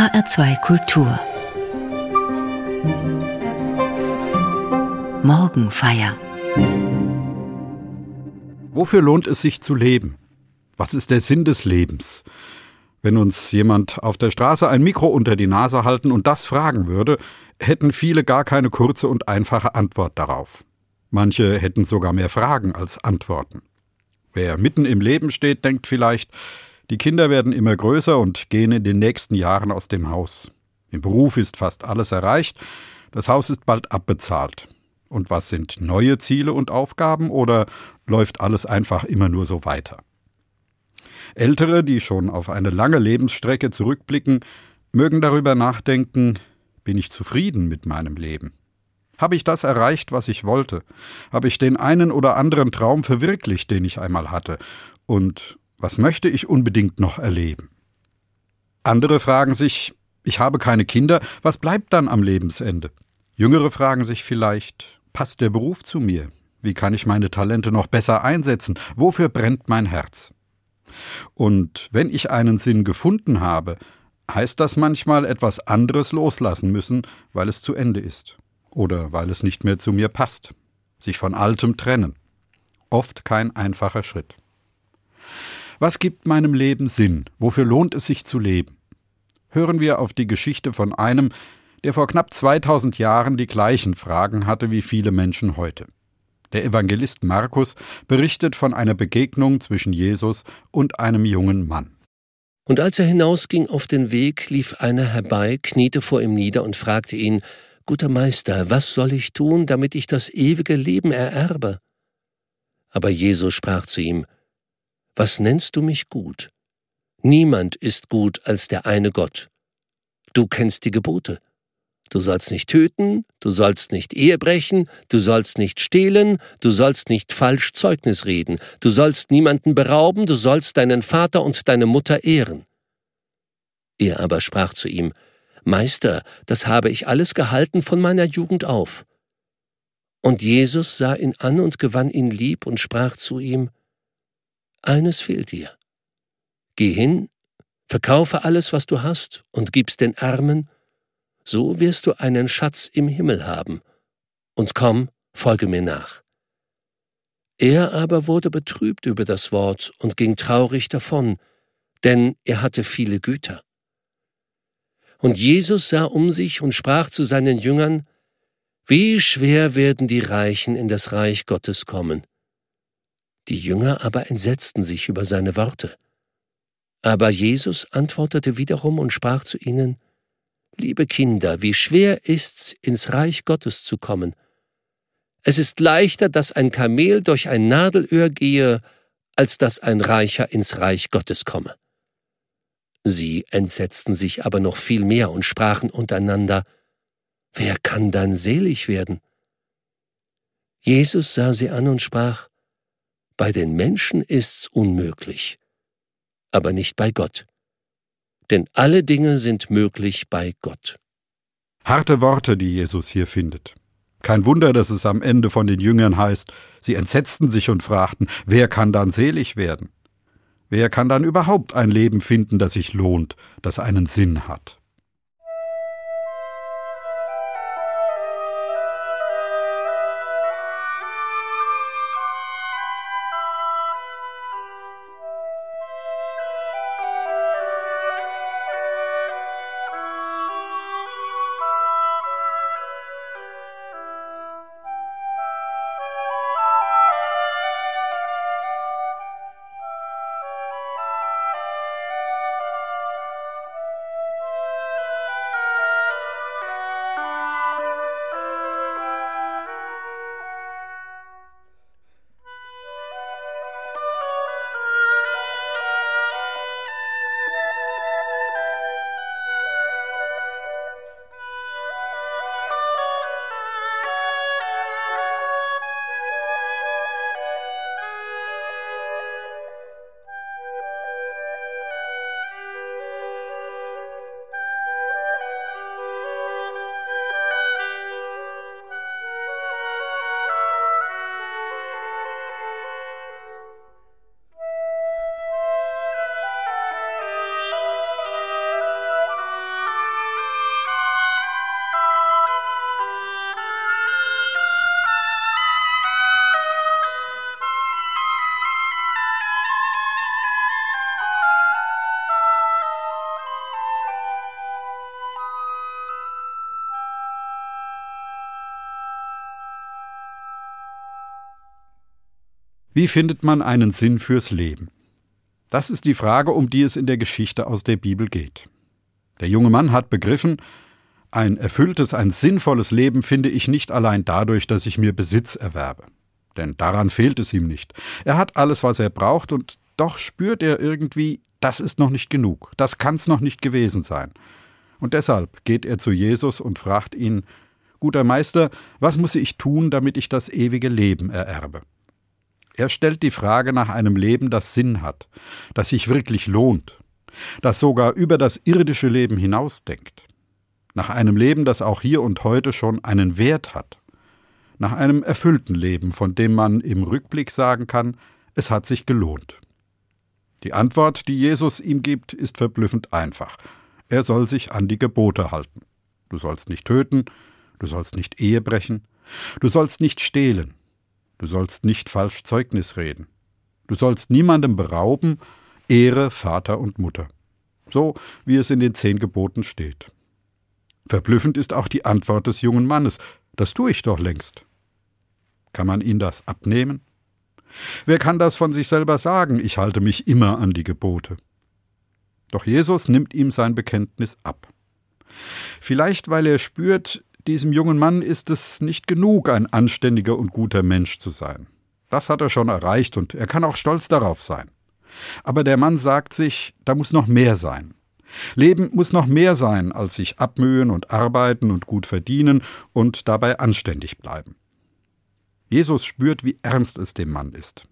HR2 Kultur Morgenfeier Wofür lohnt es sich zu leben? Was ist der Sinn des Lebens? Wenn uns jemand auf der Straße ein Mikro unter die Nase halten und das fragen würde, hätten viele gar keine kurze und einfache Antwort darauf. Manche hätten sogar mehr Fragen als Antworten. Wer mitten im Leben steht, denkt vielleicht, die Kinder werden immer größer und gehen in den nächsten Jahren aus dem Haus. Im Beruf ist fast alles erreicht, das Haus ist bald abbezahlt. Und was sind neue Ziele und Aufgaben oder läuft alles einfach immer nur so weiter? Ältere, die schon auf eine lange Lebensstrecke zurückblicken, mögen darüber nachdenken, bin ich zufrieden mit meinem Leben? Habe ich das erreicht, was ich wollte? Habe ich den einen oder anderen Traum verwirklicht, den ich einmal hatte? Und was möchte ich unbedingt noch erleben? Andere fragen sich, ich habe keine Kinder, was bleibt dann am Lebensende? Jüngere fragen sich vielleicht, passt der Beruf zu mir? Wie kann ich meine Talente noch besser einsetzen? Wofür brennt mein Herz? Und wenn ich einen Sinn gefunden habe, heißt das manchmal etwas anderes loslassen müssen, weil es zu Ende ist oder weil es nicht mehr zu mir passt. Sich von Altem trennen. Oft kein einfacher Schritt. Was gibt meinem Leben Sinn? Wofür lohnt es sich zu leben? Hören wir auf die Geschichte von einem, der vor knapp 2000 Jahren die gleichen Fragen hatte wie viele Menschen heute. Der Evangelist Markus berichtet von einer Begegnung zwischen Jesus und einem jungen Mann. Und als er hinausging auf den Weg, lief einer herbei, kniete vor ihm nieder und fragte ihn, Guter Meister, was soll ich tun, damit ich das ewige Leben ererbe? Aber Jesus sprach zu ihm, Was nennst du mich gut? Niemand ist gut als der eine Gott. Du kennst die Gebote. Du sollst nicht töten, du sollst nicht Ehe brechen, du sollst nicht stehlen, du sollst nicht falsch Zeugnis reden, du sollst niemanden berauben, du sollst deinen Vater und deine Mutter ehren. Er aber sprach zu ihm, Meister, das habe ich alles gehalten von meiner Jugend auf. Und Jesus sah ihn an und gewann ihn lieb und sprach zu ihm, Eines fehlt dir. Geh hin, verkaufe alles, was du hast, und gib's den Armen, so wirst du einen Schatz im Himmel haben. Und komm, folge mir nach. Er aber wurde betrübt über das Wort und ging traurig davon, denn er hatte viele Güter. Und Jesus sah um sich und sprach zu seinen Jüngern, Wie schwer werden die Reichen in das Reich Gottes kommen. Die Jünger aber entsetzten sich über seine Worte. Aber Jesus antwortete wiederum und sprach zu ihnen, Liebe Kinder, wie schwer ist's, ins Reich Gottes zu kommen. Es ist leichter, dass ein Kamel durch ein Nadelöhr gehe, als dass ein Reicher ins Reich Gottes komme. Sie entsetzten sich aber noch viel mehr und sprachen untereinander, Wer kann dann selig werden? Jesus sah sie an und sprach, Bei den Menschen ist's unmöglich, aber nicht bei Gott. Denn alle Dinge sind möglich bei Gott. Harte Worte, die Jesus hier findet. Kein Wunder, dass es am Ende von den Jüngern heißt, sie entsetzten sich und fragten, wer kann dann selig werden? Wer kann dann überhaupt ein Leben finden, das sich lohnt, das einen Sinn hat? Wie findet man einen Sinn fürs Leben? Das ist die Frage, um die es in der Geschichte aus der Bibel geht. Der junge Mann hat begriffen, ein erfülltes, ein sinnvolles Leben finde ich nicht allein dadurch, dass ich mir Besitz erwerbe. Denn daran fehlt es ihm nicht. Er hat alles, was er braucht, und doch spürt er irgendwie, das ist noch nicht genug, das kann's noch nicht gewesen sein. Und deshalb geht er zu Jesus und fragt ihn, Guter Meister, was muss ich tun, damit ich das ewige Leben ererbe? Er stellt die Frage nach einem Leben, das Sinn hat, das sich wirklich lohnt, das sogar über das irdische Leben hinausdenkt, nach einem Leben, das auch hier und heute schon einen Wert hat, nach einem erfüllten Leben, von dem man im Rückblick sagen kann, es hat sich gelohnt. Die Antwort, die Jesus ihm gibt, ist verblüffend einfach. Er soll sich an die Gebote halten. Du sollst nicht töten, du sollst nicht Ehe brechen, du sollst nicht stehlen, Du sollst nicht falsch Zeugnis reden. Du sollst niemandem berauben, Ehre Vater und Mutter. So wie es in den zehn Geboten steht. Verblüffend ist auch die Antwort des jungen Mannes. Das tue ich doch längst. Kann man ihn das abnehmen? Wer kann das von sich selber sagen, ich halte mich immer an die Gebote? Doch Jesus nimmt ihm sein Bekenntnis ab. Vielleicht weil er spürt, diesem jungen Mann ist es nicht genug, ein anständiger und guter Mensch zu sein. Das hat er schon erreicht und er kann auch stolz darauf sein. Aber der Mann sagt sich, da muss noch mehr sein. Leben muss noch mehr sein, als sich abmühen und arbeiten und gut verdienen und dabei anständig bleiben. Jesus spürt, wie ernst es dem Mann ist.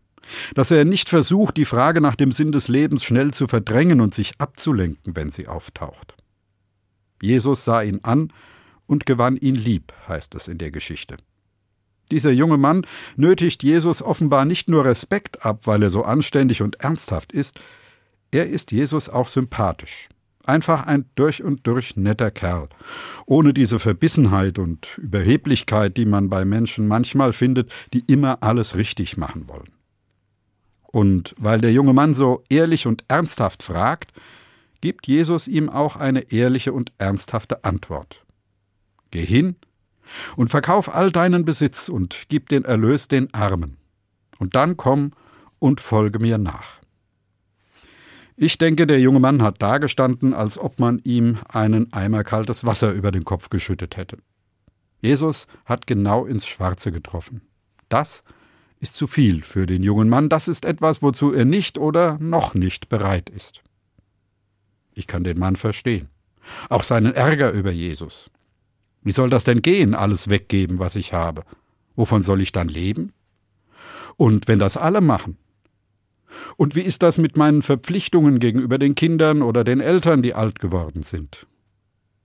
Dass er nicht versucht, die Frage nach dem Sinn des Lebens schnell zu verdrängen und sich abzulenken, wenn sie auftaucht. Jesus sah ihn an und gewann ihn lieb, heißt es in der Geschichte. Dieser junge Mann nötigt Jesus offenbar nicht nur Respekt ab, weil er so anständig und ernsthaft ist, er ist Jesus auch sympathisch. Einfach ein durch und durch netter Kerl, ohne diese Verbissenheit und Überheblichkeit, die man bei Menschen manchmal findet, die immer alles richtig machen wollen. Und weil der junge Mann so ehrlich und ernsthaft fragt, gibt Jesus ihm auch eine ehrliche und ernsthafte Antwort. Geh hin und verkauf all deinen Besitz und gib den Erlös den Armen. Und dann komm und folge mir nach. Ich denke, der junge Mann hat dagestanden, als ob man ihm einen Eimer kaltes Wasser über den Kopf geschüttet hätte. Jesus hat genau ins Schwarze getroffen. Das ist zu viel für den jungen Mann, das ist etwas, wozu er nicht oder noch nicht bereit ist. Ich kann den Mann verstehen, auch seinen Ärger über Jesus. Wie soll das denn gehen, alles weggeben, was ich habe? Wovon soll ich dann leben? Und wenn das alle machen? Und wie ist das mit meinen Verpflichtungen gegenüber den Kindern oder den Eltern, die alt geworden sind?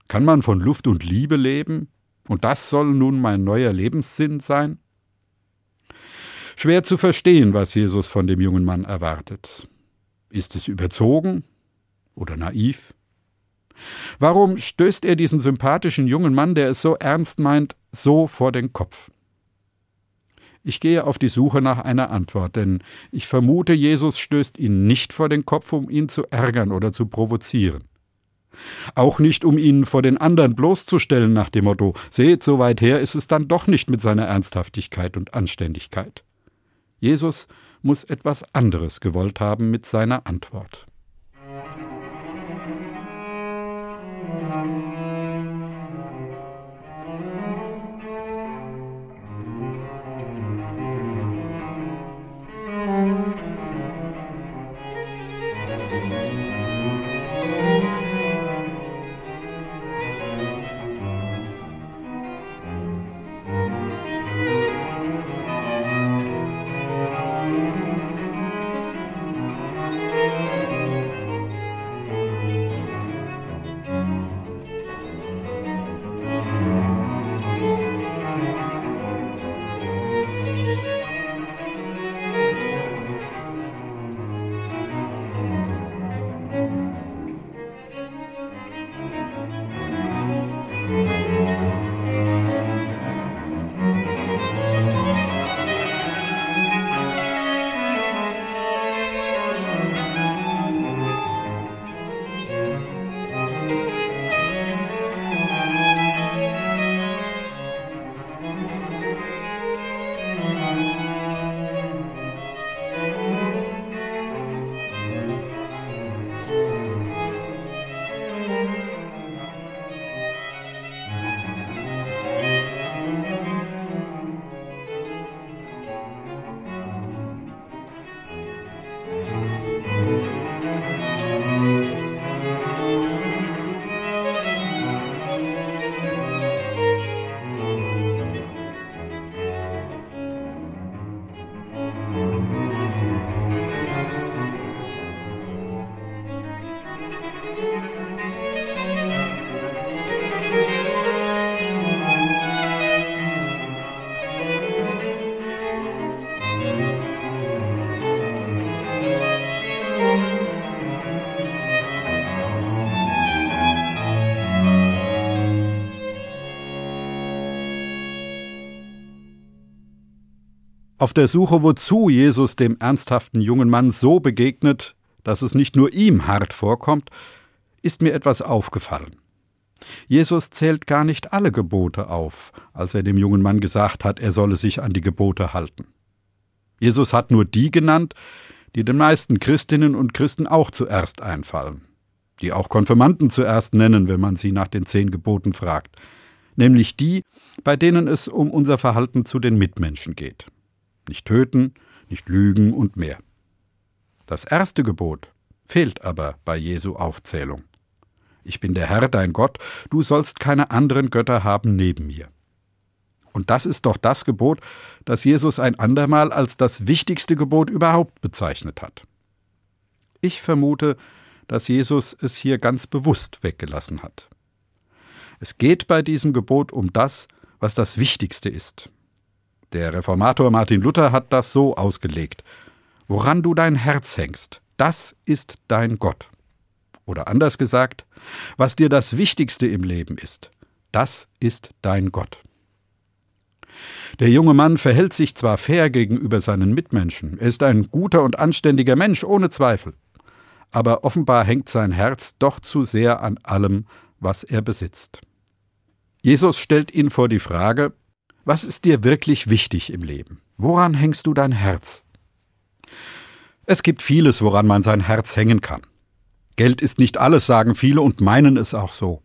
Kann man von Luft und Liebe leben? Und das soll nun mein neuer Lebenssinn sein? Schwer zu verstehen, was Jesus von dem jungen Mann erwartet. Ist es überzogen oder naiv? Warum stößt er diesen sympathischen jungen Mann, der es so ernst meint, so vor den Kopf? Ich gehe auf die Suche nach einer Antwort, denn ich vermute, Jesus stößt ihn nicht vor den Kopf, um ihn zu ärgern oder zu provozieren. Auch nicht, um ihn vor den anderen bloßzustellen nach dem Motto, seht, so weit her ist es dann doch nicht mit seiner Ernsthaftigkeit und Anständigkeit. Jesus muss etwas anderes gewollt haben mit seiner Antwort. Auf der Suche, wozu Jesus dem ernsthaften jungen Mann so begegnet, dass es nicht nur ihm hart vorkommt, ist mir etwas aufgefallen. Jesus zählt gar nicht alle Gebote auf, als er dem jungen Mann gesagt hat, er solle sich an die Gebote halten. Jesus hat nur die genannt, die den meisten Christinnen und Christen auch zuerst einfallen, die auch Konfirmanden zuerst nennen, wenn man sie nach den zehn Geboten fragt, nämlich die, bei denen es um unser Verhalten zu den Mitmenschen geht. Nicht töten, nicht lügen und mehr. Das erste Gebot fehlt aber bei Jesu Aufzählung. Ich bin der Herr, dein Gott, du sollst keine anderen Götter haben neben mir. Und das ist doch das Gebot, das Jesus ein andermal als das wichtigste Gebot überhaupt bezeichnet hat. Ich vermute, dass Jesus es hier ganz bewusst weggelassen hat. Es geht bei diesem Gebot um das, was das Wichtigste ist. Der Reformator Martin Luther hat das so ausgelegt. Woran du dein Herz hängst, das ist dein Gott. Oder anders gesagt, was dir das Wichtigste im Leben ist, das ist dein Gott. Der junge Mann verhält sich zwar fair gegenüber seinen Mitmenschen, er ist ein guter und anständiger Mensch, ohne Zweifel, aber offenbar hängt sein Herz doch zu sehr an allem, was er besitzt. Jesus stellt ihn vor die Frage, was ist dir wirklich wichtig im Leben? Woran hängst du dein Herz? Es gibt vieles, woran man sein Herz hängen kann. Geld ist nicht alles, sagen viele und meinen es auch so.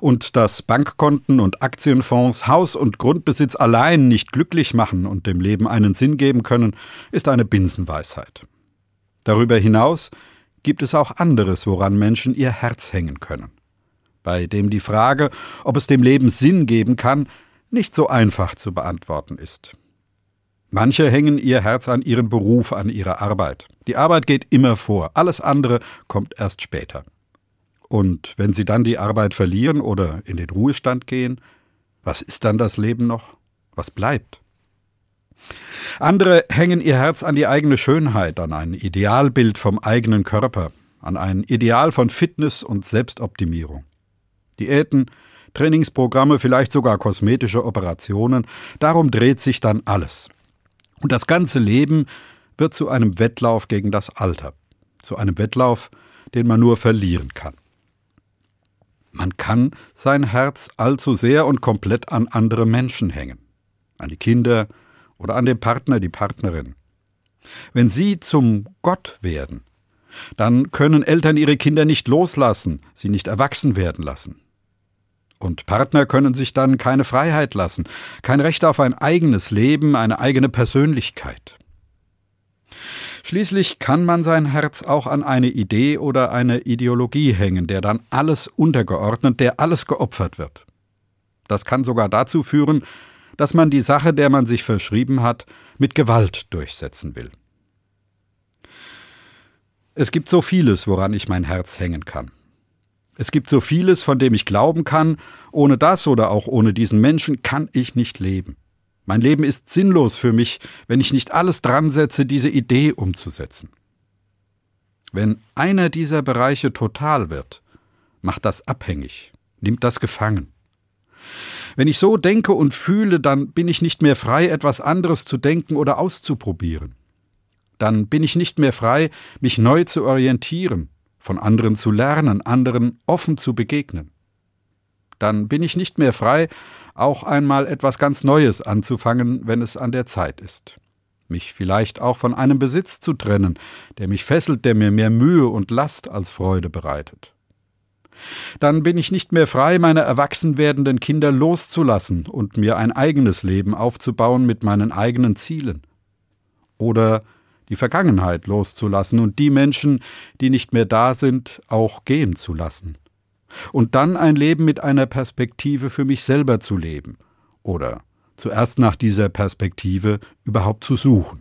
Und dass Bankkonten und Aktienfonds Haus- und Grundbesitz allein nicht glücklich machen und dem Leben einen Sinn geben können, ist eine Binsenweisheit. Darüber hinaus gibt es auch anderes, woran Menschen ihr Herz hängen können, bei dem die Frage, ob es dem Leben Sinn geben kann, nicht so einfach zu beantworten ist. Manche hängen ihr Herz an ihren Beruf, an ihre Arbeit. Die Arbeit geht immer vor, alles andere kommt erst später. Und wenn sie dann die Arbeit verlieren oder in den Ruhestand gehen, was ist dann das Leben noch? Was bleibt? Andere hängen ihr Herz an die eigene Schönheit, an ein Idealbild vom eigenen Körper, an ein Ideal von Fitness und Selbstoptimierung. Diäten, Trainingsprogramme, vielleicht sogar kosmetische Operationen, darum dreht sich dann alles. Und das ganze Leben wird zu einem Wettlauf gegen das Alter, zu einem Wettlauf, den man nur verlieren kann. Man kann sein Herz allzu sehr und komplett an andere Menschen hängen, an die Kinder oder an den Partner, die Partnerin. Wenn sie zum Gott werden, dann können Eltern ihre Kinder nicht loslassen, sie nicht erwachsen werden lassen. Und Partner können sich dann keine Freiheit lassen, kein Recht auf ein eigenes Leben, eine eigene Persönlichkeit. Schließlich kann man sein Herz auch an eine Idee oder eine Ideologie hängen, der dann alles untergeordnet, der alles geopfert wird. Das kann sogar dazu führen, dass man die Sache, der man sich verschrieben hat, mit Gewalt durchsetzen will. Es gibt so vieles, woran ich mein Herz hängen kann. Es gibt so vieles, von dem ich glauben kann, ohne das oder auch ohne diesen Menschen kann ich nicht leben. Mein Leben ist sinnlos für mich, wenn ich nicht alles dran setze, diese Idee umzusetzen. Wenn einer dieser Bereiche total wird, macht das abhängig, nimmt das gefangen. Wenn ich so denke und fühle, dann bin ich nicht mehr frei, etwas anderes zu denken oder auszuprobieren. Dann bin ich nicht mehr frei, mich neu zu orientieren, von anderen zu lernen, anderen offen zu begegnen. Dann bin ich nicht mehr frei, auch einmal etwas ganz Neues anzufangen, wenn es an der Zeit ist. Mich vielleicht auch von einem Besitz zu trennen, der mich fesselt, der mir mehr Mühe und Last als Freude bereitet. Dann bin ich nicht mehr frei, meine erwachsen werdenden Kinder loszulassen und mir ein eigenes Leben aufzubauen mit meinen eigenen Zielen. Oder die Vergangenheit loszulassen und die Menschen, die nicht mehr da sind, auch gehen zu lassen. Und dann ein Leben mit einer Perspektive für mich selber zu leben. Oder zuerst nach dieser Perspektive überhaupt zu suchen.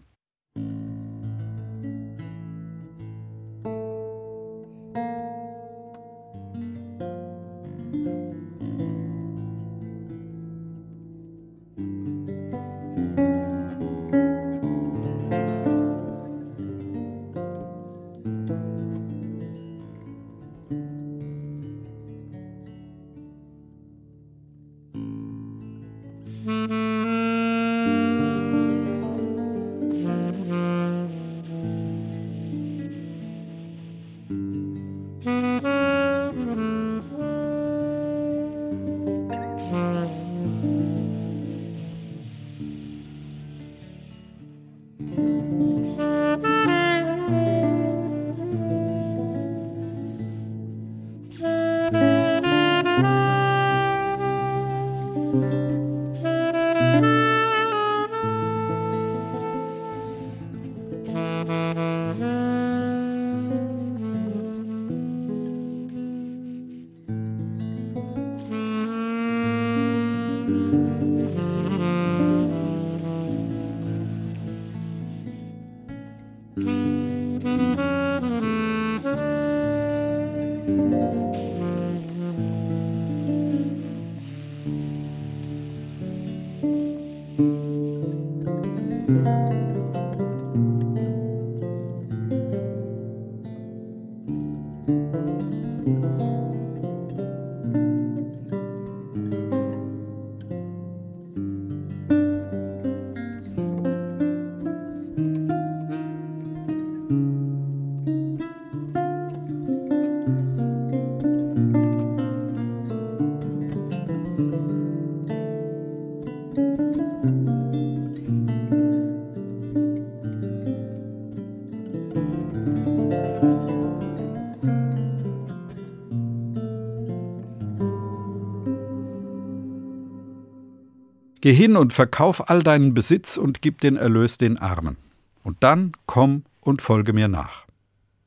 Geh hin und verkauf all deinen Besitz und gib den Erlös den Armen. Und dann komm und folge mir nach.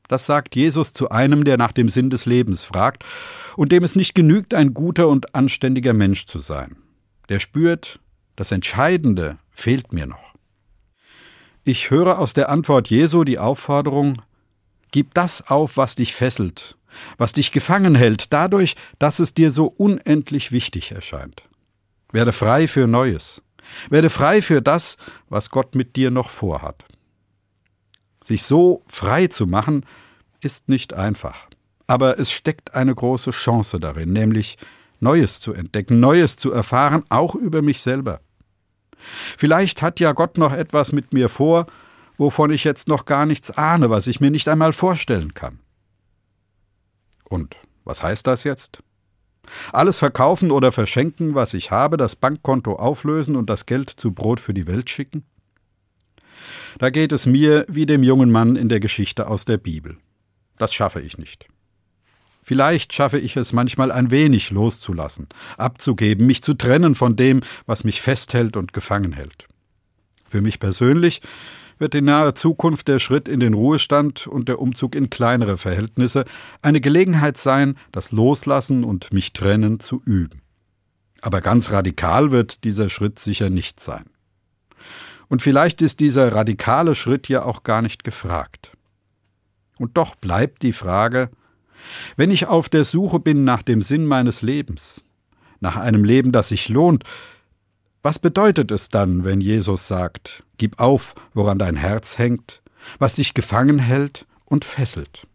Das sagt Jesus zu einem, der nach dem Sinn des Lebens fragt und dem es nicht genügt, ein guter und anständiger Mensch zu sein. Der spürt, das Entscheidende fehlt mir noch. Ich höre aus der Antwort Jesu die Aufforderung, gib das auf, was dich fesselt, was dich gefangen hält, dadurch, dass es dir so unendlich wichtig erscheint. Werde frei für Neues. Werde frei für das, was Gott mit dir noch vorhat. Sich so frei zu machen, ist nicht einfach. Aber es steckt eine große Chance darin, nämlich Neues zu entdecken, Neues zu erfahren, auch über mich selber. Vielleicht hat ja Gott noch etwas mit mir vor, wovon ich jetzt noch gar nichts ahne, was ich mir nicht einmal vorstellen kann. Und was heißt das jetzt? Alles verkaufen oder verschenken, was ich habe, das Bankkonto auflösen und das Geld zu Brot für die Welt schicken? Da geht es mir wie dem jungen Mann in der Geschichte aus der Bibel. Das schaffe ich nicht. Vielleicht schaffe ich es manchmal ein wenig loszulassen, abzugeben, mich zu trennen von dem, was mich festhält und gefangen hält. Für mich persönlich wird in naher Zukunft der Schritt in den Ruhestand und der Umzug in kleinere Verhältnisse eine Gelegenheit sein, das Loslassen und mich trennen zu üben. Aber ganz radikal wird dieser Schritt sicher nicht sein. Und vielleicht ist dieser radikale Schritt ja auch gar nicht gefragt. Und doch bleibt die Frage, wenn ich auf der Suche bin nach dem Sinn meines Lebens, nach einem Leben, das sich lohnt, was bedeutet es dann, wenn Jesus sagt, gib auf, woran dein Herz hängt, was dich gefangen hält und fesselt?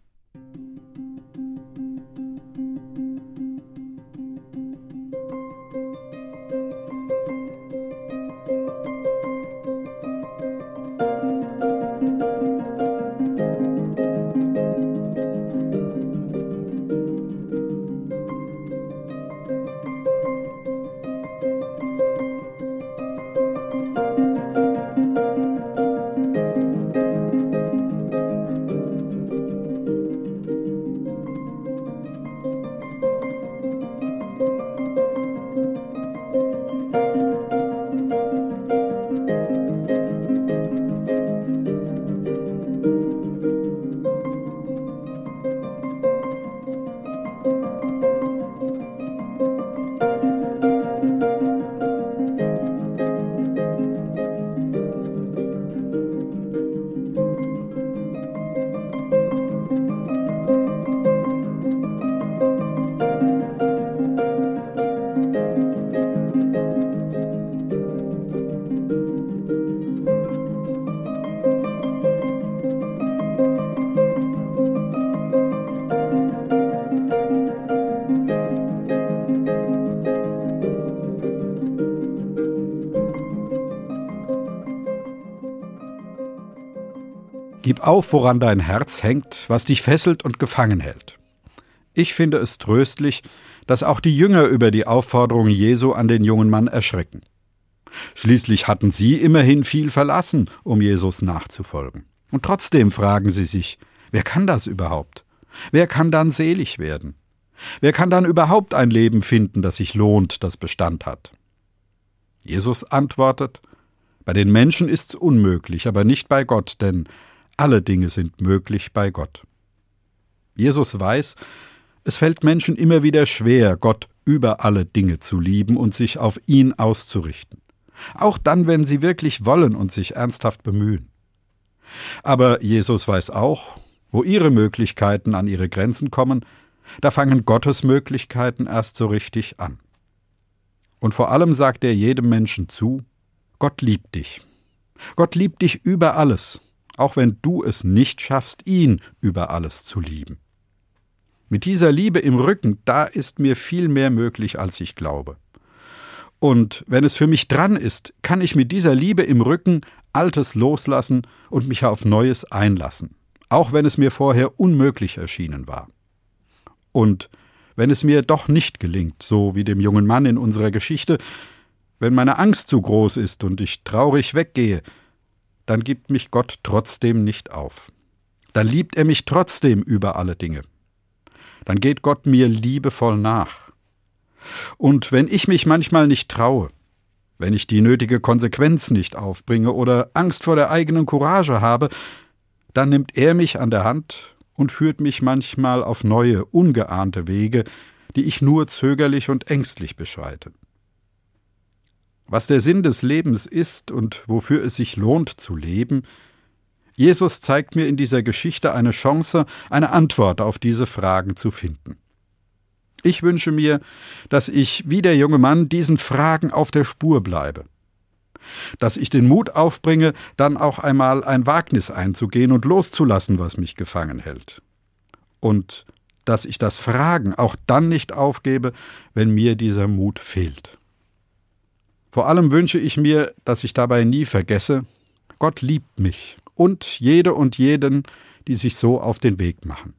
Gib auf, woran dein Herz hängt, was dich fesselt und gefangen hält. Ich finde es tröstlich, dass auch die Jünger über die Aufforderung Jesu an den jungen Mann erschrecken. Schließlich hatten sie immerhin viel verlassen, um Jesus nachzufolgen. Und trotzdem fragen sie sich, wer kann das überhaupt? Wer kann dann selig werden? Wer kann dann überhaupt ein Leben finden, das sich lohnt, das Bestand hat? Jesus antwortet, bei den Menschen ist's unmöglich, aber nicht bei Gott, denn alle Dinge sind möglich bei Gott. Jesus weiß, es fällt Menschen immer wieder schwer, Gott über alle Dinge zu lieben und sich auf ihn auszurichten. Auch dann, wenn sie wirklich wollen und sich ernsthaft bemühen. Aber Jesus weiß auch, wo ihre Möglichkeiten an ihre Grenzen kommen, da fangen Gottes Möglichkeiten erst so richtig an. Und vor allem sagt er jedem Menschen zu, Gott liebt dich. Gott liebt dich über alles, auch wenn du es nicht schaffst, ihn über alles zu lieben. Mit dieser Liebe im Rücken, da ist mir viel mehr möglich, als ich glaube. Und wenn es für mich dran ist, kann ich mit dieser Liebe im Rücken Altes loslassen und mich auf Neues einlassen, auch wenn es mir vorher unmöglich erschienen war. Und wenn es mir doch nicht gelingt, so wie dem jungen Mann in unserer Geschichte, wenn meine Angst zu groß ist und ich traurig weggehe, dann gibt mich Gott trotzdem nicht auf. Dann liebt er mich trotzdem über alle Dinge. Dann geht Gott mir liebevoll nach. Und wenn ich mich manchmal nicht traue, wenn ich die nötige Konsequenz nicht aufbringe oder Angst vor der eigenen Courage habe, dann nimmt er mich an der Hand und führt mich manchmal auf neue, ungeahnte Wege, die ich nur zögerlich und ängstlich beschreite. Was der Sinn des Lebens ist und wofür es sich lohnt zu leben, Jesus zeigt mir in dieser Geschichte eine Chance, eine Antwort auf diese Fragen zu finden. Ich wünsche mir, dass ich, wie der junge Mann, diesen Fragen auf der Spur bleibe. Dass ich den Mut aufbringe, dann auch einmal ein Wagnis einzugehen und loszulassen, was mich gefangen hält. Und dass ich das Fragen auch dann nicht aufgebe, wenn mir dieser Mut fehlt. Vor allem wünsche ich mir, dass ich dabei nie vergesse, Gott liebt mich und jede und jeden, die sich so auf den Weg machen.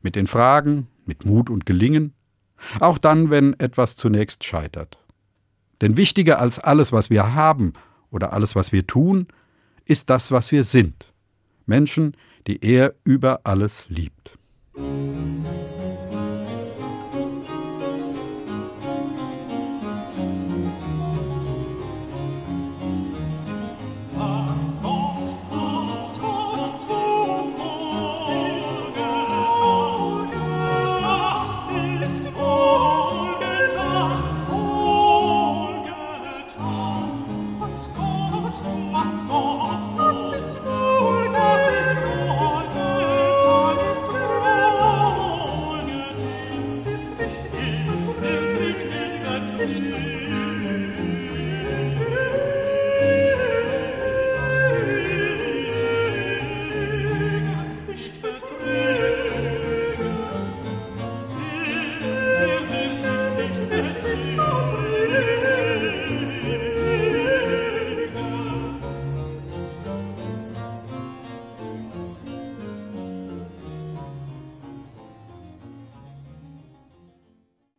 Mit den Fragen, mit Mut und Gelingen, auch dann, wenn etwas zunächst scheitert. Denn wichtiger als alles, was wir haben oder alles, was wir tun, ist das, was wir sind. Menschen, die er über alles liebt.